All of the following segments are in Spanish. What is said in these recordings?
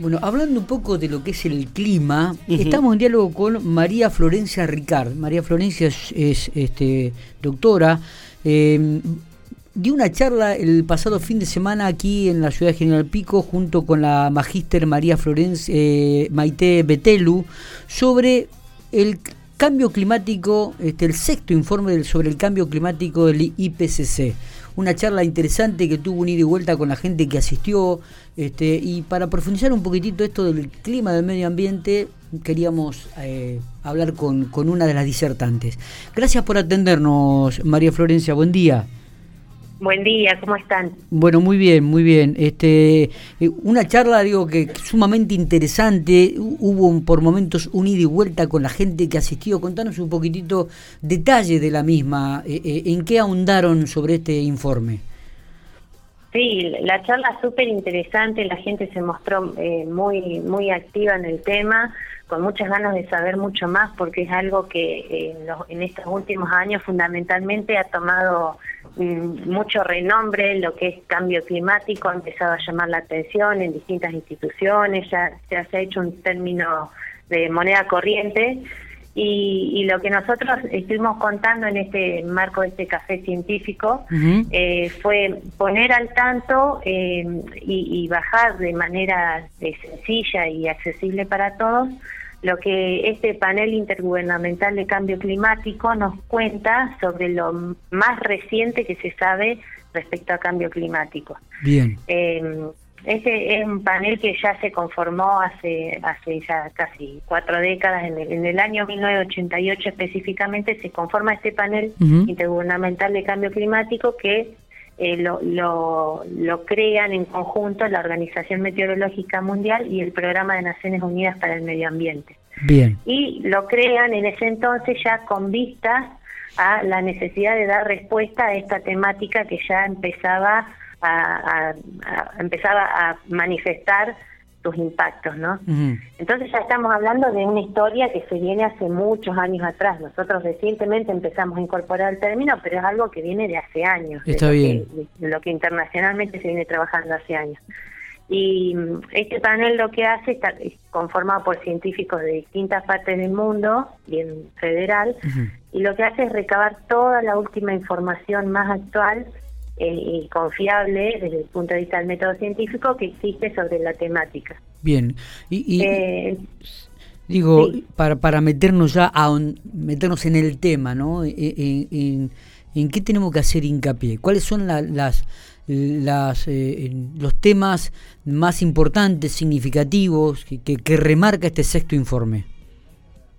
Bueno, hablando un poco de lo que es el clima, estamos en diálogo con María Florencia Ricard. María Florencia es, este, doctora. Eh, dio una charla el pasado fin de semana aquí en la ciudad de General Pico junto con la magíster María Florencia eh, Maite Betelu sobre el cambio climático, este, el sexto informe sobre el cambio climático del IPCC una charla interesante que tuvo un ida y vuelta con la gente que asistió. Este, y para profundizar un poquitito esto del clima del medio ambiente, queríamos eh, hablar con, con una de las disertantes. Gracias por atendernos, María Florencia. Buen día. Buen día, ¿cómo están? Bueno, muy bien, muy bien. Este, eh, una charla, digo, que sumamente interesante. Hubo por momentos un ida y vuelta con la gente que asistió. Contanos un poquitito detalle de la misma. Eh, eh, ¿En qué ahondaron sobre este informe? Sí, la charla súper interesante. La gente se mostró muy, muy activa en el tema con muchas ganas de saber mucho más porque es algo que en estos últimos años fundamentalmente ha tomado Mm, mucho renombre lo que es cambio climático, ha empezado a llamar la atención en distintas instituciones, ya, se ha hecho un término de moneda corriente y, lo que nosotros estuvimos contando en este marco de este café científico eh, fue poner al tanto eh, y, y, bajar de manera sencilla y accesible para todos lo que este panel intergubernamental de cambio climático nos cuenta sobre lo más reciente que se sabe respecto a cambio climático. Bien. Este es un panel que ya se conformó hace hace ya casi cuatro décadas, en el, en el año 1988 específicamente se conforma este panel intergubernamental de cambio climático que eh, lo, lo, lo, crean en conjunto la Organización Meteorológica Mundial y el Programa de Naciones Unidas para el Medio Ambiente. Bien. Y lo crean en ese entonces ya con vistas a la necesidad de dar respuesta a esta temática que ya empezaba a empezaba a manifestar sus impactos, ¿no? Entonces ya estamos hablando de una historia que se viene hace muchos años atrás. Nosotros recientemente empezamos a incorporar el término, pero es algo que viene de hace años. Está bien. de lo que internacionalmente se viene trabajando hace años. Y mm, este panel lo que hace está conformado por científicos de distintas partes del mundo, bien federal, y lo que hace es recabar toda la última información más actual y confiable desde el punto de vista del método científico que existe sobre la temática. Bien, y, eh, digo, para, para meternos ya a meternos en el tema, ¿no? E, e, en, en, qué tenemos que hacer hincapié? ¿Cuáles son las, las eh, los temas más importantes, significativos, que, que, que remarca este sexto informe?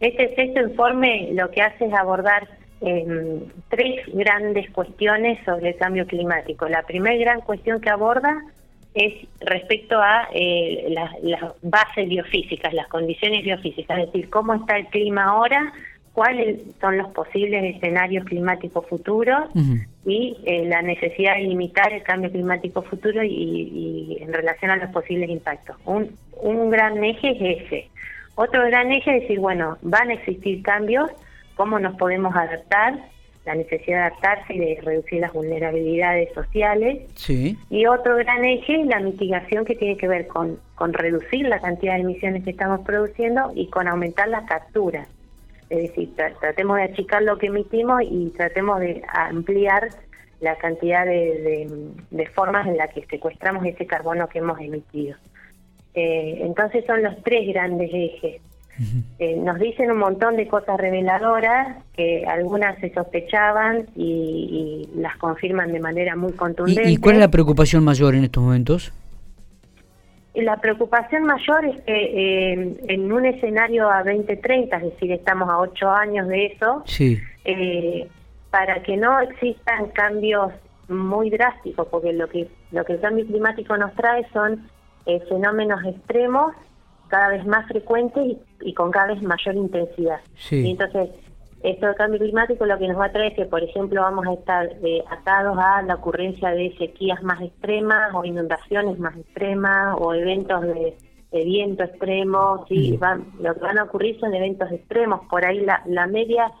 Este sexto informe lo que hace es abordar eh, tres grandes cuestiones sobre el cambio climático. La primera gran cuestión que aborda es respecto a eh, las, bases biofísicas, las condiciones biofísicas, es decir, cómo está el clima ahora, cuáles son los posibles escenarios climáticos futuros y eh, la necesidad de limitar el cambio climático futuro y, y, en relación a los posibles impactos. Un, un gran eje es ese. Otro gran eje es decir, bueno, van a existir cambios, cómo nos podemos adaptar, la necesidad de adaptarse y de reducir las vulnerabilidades sociales. Sí. Y otro gran eje es la mitigación que tiene que ver con, con reducir la cantidad de emisiones que estamos produciendo y con aumentar la captura. Es decir, tratemos de achicar lo que emitimos y tratemos de ampliar la cantidad de, de, formas en las que secuestramos ese carbono que hemos emitido. Eh, entonces son los tres grandes ejes. Eh, nos dicen un montón de cosas reveladoras que algunas se sospechaban y, las confirman de manera muy contundente. ¿Y, cuál es la preocupación mayor en estos momentos? La preocupación mayor es que eh, en un escenario a 2030, es decir, estamos a ocho años de eso, sí. Eh, para que no existan cambios muy drásticos, porque lo que lo que el cambio climático nos trae son fenómenos extremos cada vez más frecuentes y, con cada vez mayor intensidad. Y entonces, esto del cambio climático lo que nos va a traer es que, por ejemplo, vamos a estar eh, atados a la ocurrencia de sequías más extremas o inundaciones más extremas o eventos de, viento extremo. ¿sí? Van, lo que van a ocurrir son eventos extremos. Por ahí la, la media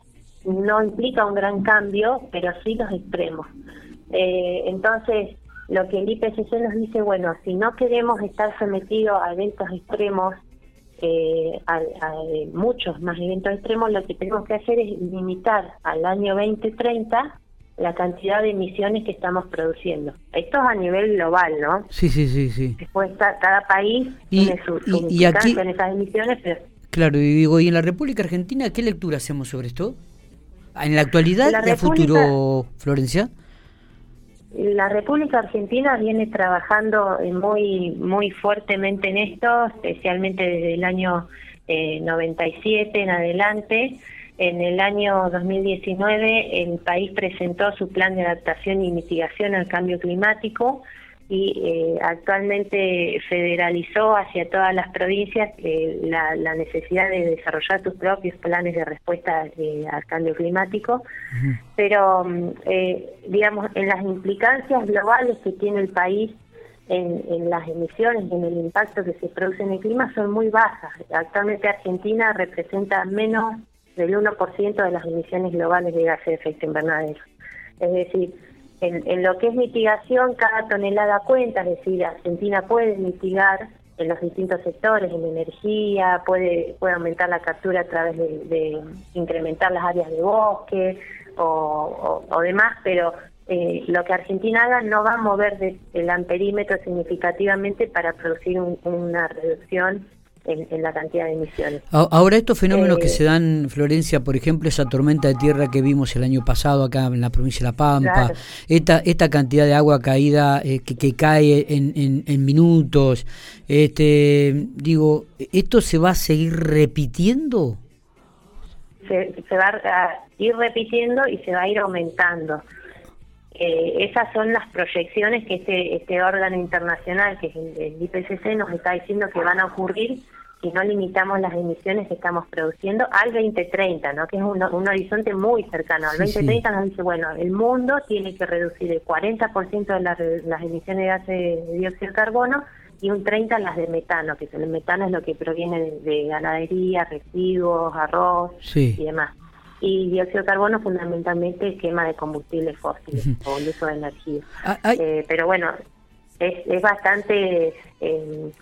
no implica un gran cambio, pero sí los extremos. Eh, entonces, lo que el IPCC nos dice, bueno, si no queremos estar sometidos a eventos extremos, eh, a, muchos más eventos extremos, lo que tenemos que hacer es limitar al año 2030 la cantidad de emisiones que estamos produciendo. Esto es a nivel global, ¿no? Sí, sí, sí, sí. Después cada país tiene su, y, aquí, en esas emisiones, Claro, y digo, ¿y en la República Argentina qué lectura hacemos sobre esto? ¿En la actualidad y a futuro, Florencia? La República Argentina viene trabajando muy muy fuertemente en esto, especialmente desde el año eh, 97 en adelante. En el año 2019 el país presentó su plan de adaptación y mitigación al cambio climático y eh, actualmente federalizó hacia todas las provincias eh, la, necesidad de desarrollar sus propios planes de respuesta eh, al cambio climático, pero mm, digamos en las implicancias globales que tiene el país en, en las emisiones y en el impacto que se produce en el clima son muy bajas. Actualmente Argentina representa menos del 1% de las emisiones globales de gases de efecto invernadero. Es decir, en, lo que es mitigación, cada tonelada cuenta, es decir, Argentina puede mitigar en los distintos sectores, en energía, puede, puede aumentar la captura a través de, incrementar las áreas de bosque o, demás, pero eh, lo que Argentina haga no va a mover el amperímetro significativamente para producir una reducción en, la cantidad de emisiones. Ahora estos fenómenos que eh, se dan, Florencia, por ejemplo, esa tormenta de tierra que vimos el año pasado acá en la provincia de La Pampa, esta, esta cantidad de agua caída eh, que, que, cae en, en, minutos, este, digo, ¿esto se va a seguir repitiendo? Se, se va a ir repitiendo y se va a ir aumentando. Eh, esas son las proyecciones que este, este órgano internacional, que es el, IPCC, nos está diciendo que van a ocurrir si no limitamos las emisiones que estamos produciendo al 2030, ¿no? que es un, horizonte muy cercano. Al 2030 nos dice, bueno, el mundo tiene que reducir el 40% de las emisiones de gases de dióxido de carbono y un 30% las de metano, que el metano es lo que proviene de, ganadería, residuos, arroz y demás y dióxido de carbono fundamentalmente quema de combustibles fósiles o el uso de energía. Ah, eh, pero bueno, es, es bastante eh,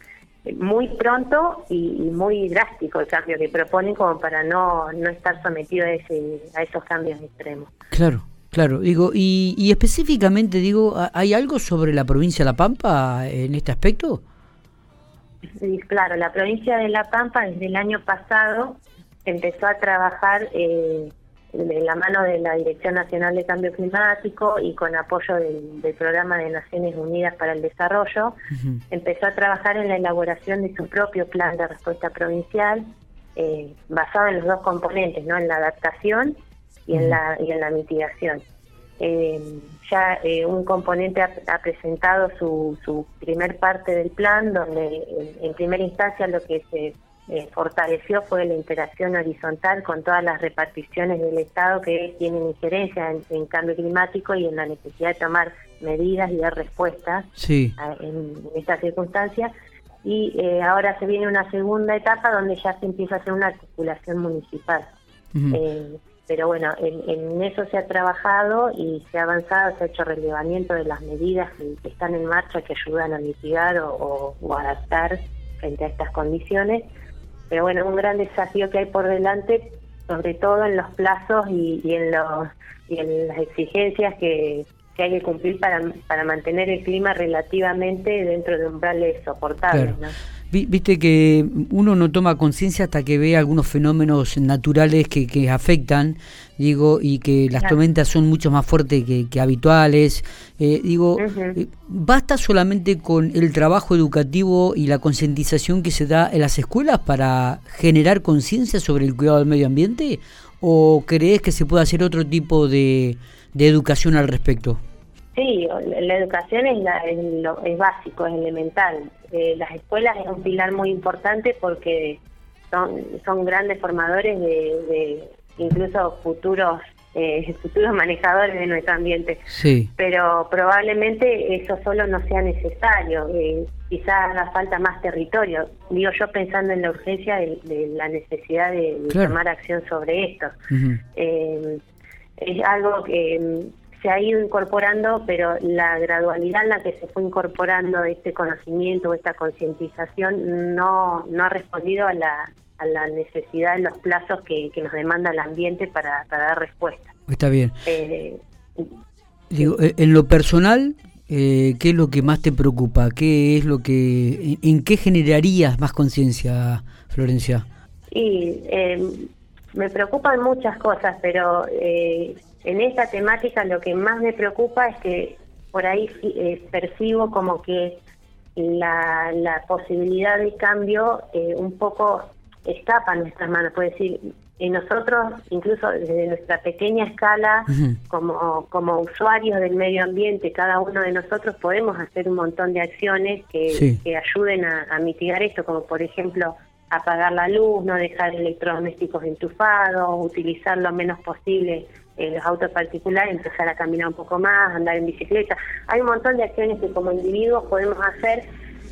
muy pronto y, muy drástico el cambio que proponen como para no, no estar sometido a, ese, a esos cambios extremos. Claro. Claro, digo, y, y específicamente, digo, ¿hay algo sobre la provincia de La Pampa en este aspecto? Sí, claro, la provincia de La Pampa desde el año pasado empezó a trabajar eh, de la mano de la Dirección Nacional de Cambio Climático y con apoyo del, Programa de Naciones Unidas para el Desarrollo, empezó a trabajar en la elaboración de su propio plan de respuesta provincial, eh, basado en los dos componentes, no en la adaptación y, en, la, y en la mitigación. Eh, ya eh, un componente ha, presentado su, su primer parte del plan, donde en primera instancia lo que se eh, fortaleció fue la interacción horizontal con todas las reparticiones del Estado que tienen injerencia en, cambio climático y en la necesidad de tomar medidas y dar respuestas en, estas circunstancias. Y eh, ahora se viene una segunda etapa donde ya se empieza a hacer una articulación municipal. Eh, pero bueno, en, eso se ha trabajado y se ha avanzado, se ha hecho relevamiento de las medidas que, están en marcha que ayudan a mitigar o adaptar frente a estas condiciones pero bueno, un gran desafío que hay por delante, sobre todo en los plazos y, en, los, y en las exigencias que, que hay que cumplir para, para mantener el clima relativamente dentro de umbrales soportables. ¿no? Viste que uno no toma conciencia hasta que ve algunos fenómenos naturales que, que afectan, digo, y que las tormentas son mucho más fuertes que, habituales. Eh, digo, eh, ¿basta solamente con el trabajo educativo y la concientización que se da en las escuelas para generar conciencia sobre el cuidado del medio ambiente? ¿O crees que se puede hacer otro tipo de, de educación al respecto? Sí, la educación es, es, básico, es elemental. Eh, las escuelas es un pilar muy importante porque son, son grandes formadores de, incluso futuros eh, futuros manejadores de nuestro ambiente. Sí. Pero probablemente eso solo no sea necesario. Eh, quizás haga falta más territorio. Digo yo pensando en la urgencia de, la necesidad de, tomar acción sobre esto. Eh, es algo que se ha ido incorporando, pero la gradualidad en la que se fue incorporando este conocimiento o esta concientización no, no ha respondido a la, a la necesidad de los plazos que, nos demanda el ambiente para, dar respuesta. Está bien. Eh, Digo, eh, en lo personal, eh, ¿qué es lo que más te preocupa? ¿Qué es lo que, en, qué generarías más conciencia, Florencia? Y me preocupan muchas cosas, pero en esta temática lo que más me preocupa es que por ahí percibo como que la, la posibilidad de cambio un poco escapa a nuestras manos. Puede decir, y nosotros, incluso desde nuestra pequeña escala, como, como usuarios del medio ambiente, cada uno de nosotros podemos hacer un montón de acciones que, que ayuden a, mitigar esto, como por ejemplo apagar la luz, no dejar electrodomésticos enchufados, utilizar lo menos posible eh, los autos particulares, empezar a caminar un poco más, andar en bicicleta. Hay un montón de acciones que como individuos podemos hacer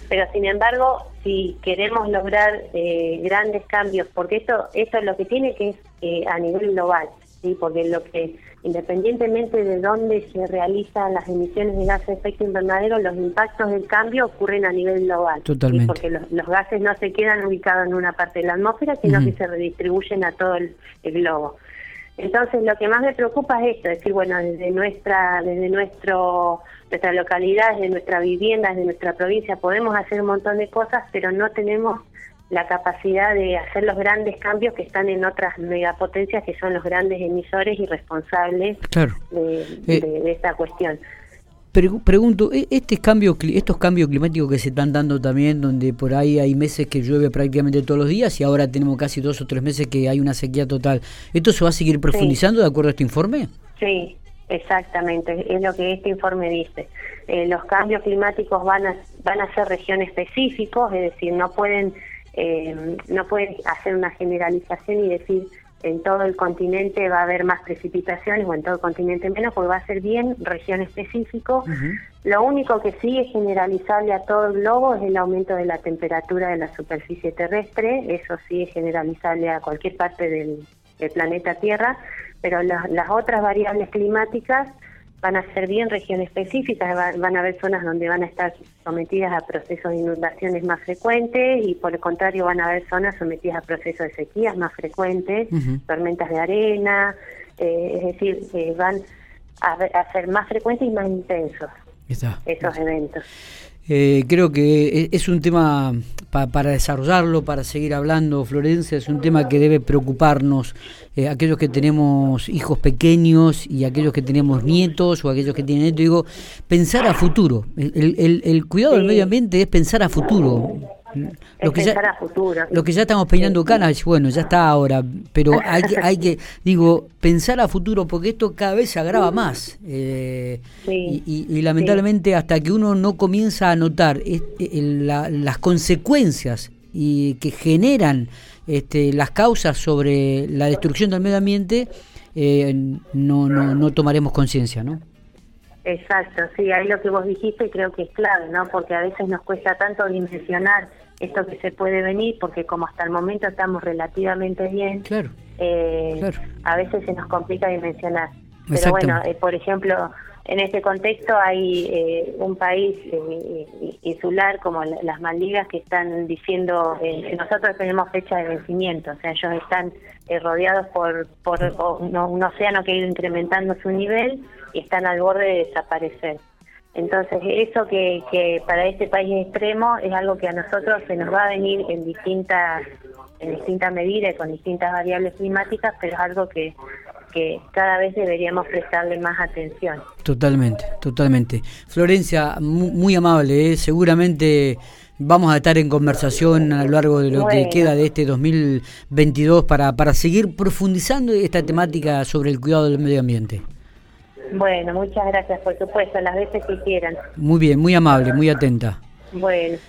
pero sin embargo, si queremos lograr eh, grandes cambios, porque esto, esto es lo que tiene que es eh, a nivel global, sí, porque lo que independientemente de dónde se realizan las emisiones de gases de efecto invernadero, los impactos del cambio ocurren a nivel global. Totalmente. Porque los, gases no se quedan ubicados en una parte de la atmósfera, sino que se redistribuyen a todo el, globo. Entonces, lo que más me preocupa es esto, es decir, bueno, desde nuestra, desde nuestro nuestra localidad, desde nuestra vivienda, desde nuestra provincia, podemos hacer un montón de cosas, pero no tenemos la capacidad de hacer los grandes cambios que están en otras megapotencias que son los grandes emisores y responsables de, eh, esta cuestión. Pregunto, ¿e-, este cambio, estos cambios climáticos que se están dando también, donde por ahí hay meses que llueve prácticamente todos los días y ahora tenemos casi dos o tres meses que hay una sequía total, ¿esto se va a seguir profundizando de acuerdo a este informe? Sí, Exactamente, es lo que este informe dice. Eh, los cambios climáticos van a, van a ser región específicos, es decir, no pueden, eh, no pueden hacer una generalización y decir en todo el continente va a haber más precipitaciones o en todo el continente menos, porque va a ser bien región específico. Lo único que sí es generalizable a todo el globo es el aumento de la temperatura de la superficie terrestre, eso sí es generalizable a cualquier parte del, del planeta Tierra, pero las otras variables climáticas van a ser bien región específicas, van a haber zonas donde van a estar sometidas a procesos de inundaciones más frecuentes y por el contrario van a haber zonas sometidas a procesos de sequías más frecuentes, tormentas de arena, eh, es decir, eh, van a, ser más frecuentes y más intensos esos eventos. Eh, creo que e, es un tema para desarrollarlo, para seguir hablando, Florencia, es un tema que debe preocuparnos, eh, aquellos que tenemos hijos pequeños y aquellos que tenemos nietos o aquellos que tienen nietos, digo, pensar a futuro. El, el, cuidado del medio ambiente es pensar a futuro. Lo que, ya, futuro. lo que ya estamos peinando canas, bueno, ya está ahora, pero hay que, hay que, digo, pensar a futuro porque esto cada vez se agrava más. Eh, y, lamentablemente hasta que uno no comienza a notar eh, las consecuencias y que generan este, las causas sobre la destrucción del medio ambiente, eh, no, no, no tomaremos conciencia, ¿no? Exacto, sí, ahí lo que vos dijiste creo que es clave, ¿no? Porque a veces nos cuesta tanto dimensionar esto que se puede venir, porque como hasta el momento estamos relativamente bien, eh, a veces se nos complica dimensionar. Pero bueno, eh, por ejemplo, en este contexto hay eh, un país insular como las Maldivas que están diciendo que nosotros tenemos fecha de vencimiento, o sea, ellos están rodeados por, por un océano que ha ido incrementando su nivel y están al borde de desaparecer. Entonces, eso que, que para este país extremo es algo que a nosotros se nos va a venir en distintas en distintas medidas y con distintas variables climáticas, pero es algo que, que cada vez deberíamos prestarle más atención. Totalmente, totalmente. Florencia, muy, amable, ¿eh? seguramente vamos a estar en conversación a lo largo de lo que queda de este 2022 para, para seguir profundizando esta temática sobre el cuidado del medio ambiente. Bueno, muchas gracias, por supuesto, las veces que quieran. Muy bien, muy amable, muy atenta. Bueno,